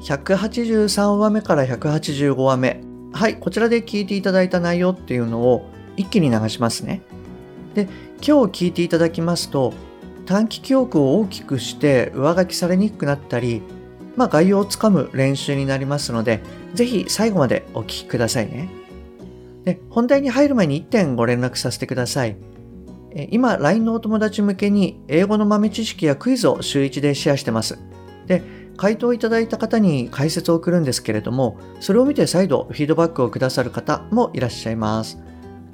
183話目から185話目はいこちらで聞いていただいた内容っていうのを一気に流しますねで今日聞いていただきますと短期記憶を大きくして上書きされにくくなったりまあ、概要をつかむ練習になりますので、ぜひ最後までお聞きくださいね。で本題に入る前に1点ご連絡させてください。今、LINE のお友達向けに英語の豆知識やクイズを週1でシェアしてます。で、回答いただいた方に解説を送るんですけれども、それを見て再度フィードバックをくださる方もいらっしゃいます。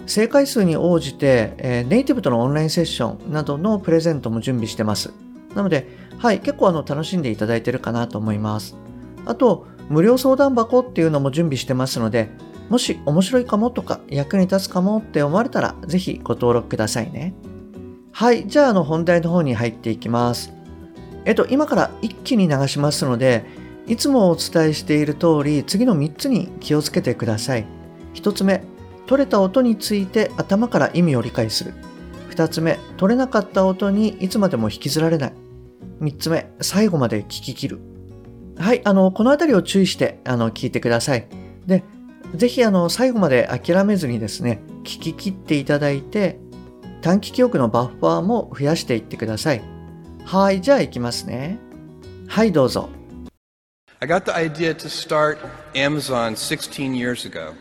正解数に応じて、えネイティブとのオンラインセッションなどのプレゼントも準備してます。なので、はい、結構あの楽しんでいただいてるかなと思います。あと、無料相談箱っていうのも準備してますので、もし面白いかもとか役に立つかもって思われたら、ぜひご登録くださいね。はい、じゃああの本題の方に入っていきます。えっと、今から一気に流しますので、いつもお伝えしている通り、次の3つに気をつけてください。1つ目、取れた音について頭から意味を理解する。2つ目、取れなかった音にいつまでも引きずられない。3つ目、最後まで聞き切る。はい、あの、このあたりを注意して、あの、聞いてください。で、ぜひ、あの、最後まで諦めずにですね、聞き切っていただいて、短期記憶のバッファーも増やしていってください。はい、じゃあ行きますね。はい、どうぞ。I got the idea to start Amazon 16 years ago.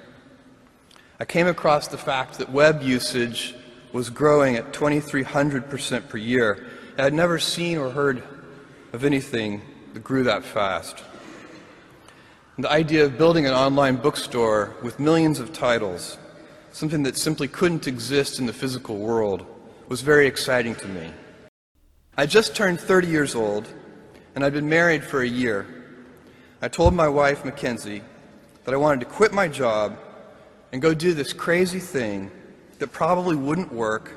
I came across the fact that web usage was growing at 2,300% per year. I had never seen or heard of anything that grew that fast. And the idea of building an online bookstore with millions of titles, something that simply couldn't exist in the physical world, was very exciting to me. I just turned 30 years old, and I'd been married for a year. I told my wife, Mackenzie, that I wanted to quit my job and go do this crazy thing that probably wouldn't work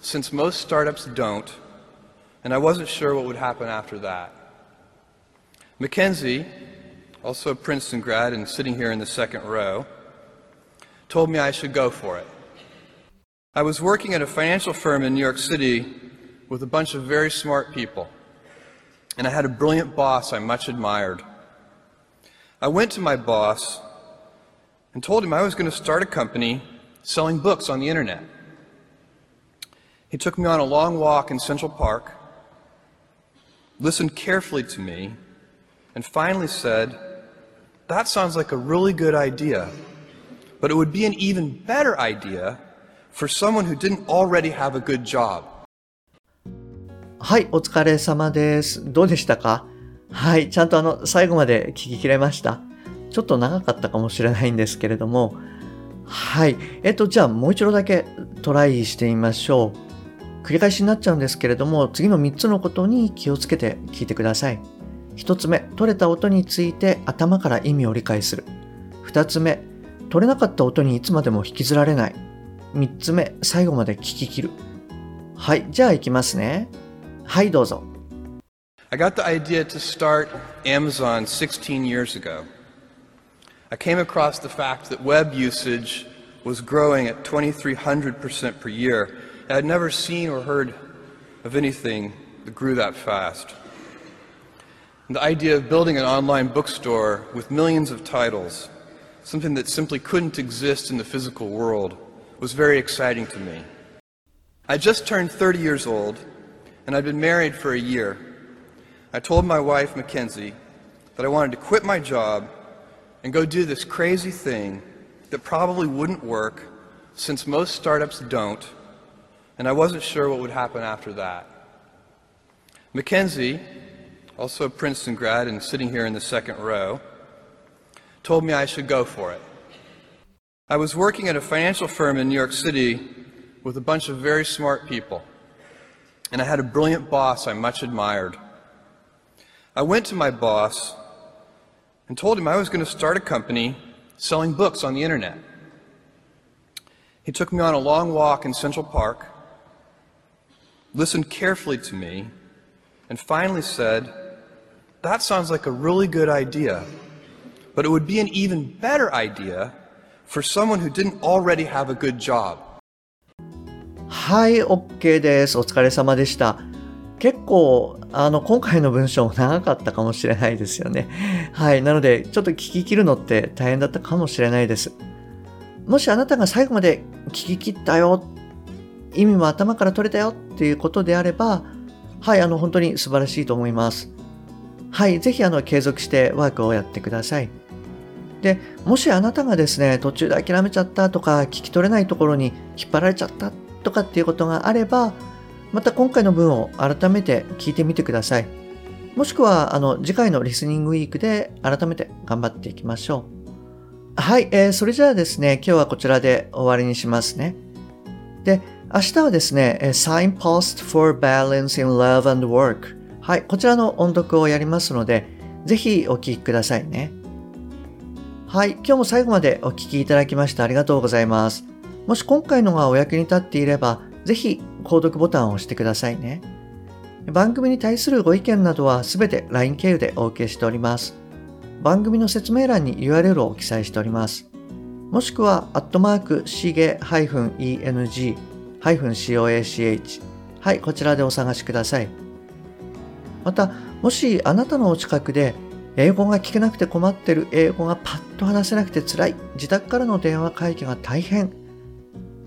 since most startups don't and I wasn't sure what would happen after that. Mackenzie, also a Princeton grad and sitting here in the second row, told me I should go for it. I was working at a financial firm in New York City with a bunch of very smart people, and I had a brilliant boss I much admired. I went to my boss and told him I was going to start a company selling books on the internet. He took me on a long walk in Central Park listened carefully to me, and finally said, That sounds like a really good idea, but it would be an even better idea for someone who didn't already have a good job. はい、お疲れ様です。どうでしたか？はい、ちゃんとあの、最後まで聞ききれました。ちょっと長かったかもしれないんですけれども、はい。えっと、じゃあもう一度だけトライしてみましょう。繰り返しになっちゃうんですけれども、次の3つのことに気をつけて聞いてください。1つ目、取れた音について頭から意味を理解する。2つ目、取れなかった音にいつまでも引きずられない。3つ目、最後まで聞き切る。はい、じゃあ行きますね。はい、どうぞ。I got the idea to start Amazon 16 years ago. I came across the fact that web usage was growing at 2,300% per year. I had never seen or heard of anything that grew that fast. And the idea of building an online bookstore with millions of titles, something that simply couldn't exist in the physical world, was very exciting to me. I just turned 30 years old, and I'd been married for a year. I told my wife, Mackenzie, that I wanted to quit my job and go do this crazy thing that probably wouldn't work since most startups don't and I wasn't sure what would happen after that. Mackenzie, also a Princeton grad and sitting here in the second row, told me I should go for it. I was working at a financial firm in New York City with a bunch of very smart people, and I had a brilliant boss I much admired. I went to my boss and told him I was going to start a company selling books on the internet. He took me on a long walk in Central Park, listened carefully to me, and finally said, That sounds like a really good idea, but it would be an even better idea for someone who didn't already have a good job. はい、OK です。お疲れ様でした。結構、あの、今回の文章も長かったかもしれないですよね。はい。なので、ちょっと聞き切るのって大変だったかもしれないです。もしあなたが最後まで聞き切ったよ、意味も頭から取れたよっていうことであれば、はい、あの、本当に素晴らしいと思います。はい、ぜひあの、継続してワークをやってください。で、もしあなたがですね、途中で諦めちゃったとか、聞き取れないところに引っ張られちゃったとかっていうことがあれば、また今回の文を改めて聞いてみてください。もしくは、あの、次回のリスニングウィークで改めて頑張っていきましょう。はい、えー、それじゃあですね、今日はこちらで終わりにしますね。で、明日はですね、Signpost for Balance in Love and Work。はい、こちらの音読をやりますので、ぜひお聞きくださいね。はい、今日も最後までお聞きいただきましてありがとうございます。もし今回のがお役に立っていれば、ぜひ購読ボタンを押してくださいね。番組に対するご意見などはすべて LINE 経由でお受けしております。番組の説明欄に URL を記載しております。もしくは、アットマーク、しげ -eng-coach。はい、こちらでお探しください。また、もしあなたのお近くで、英語が聞けなくて困ってる、英語がパッと話せなくて辛い、自宅からの電話会議が大変、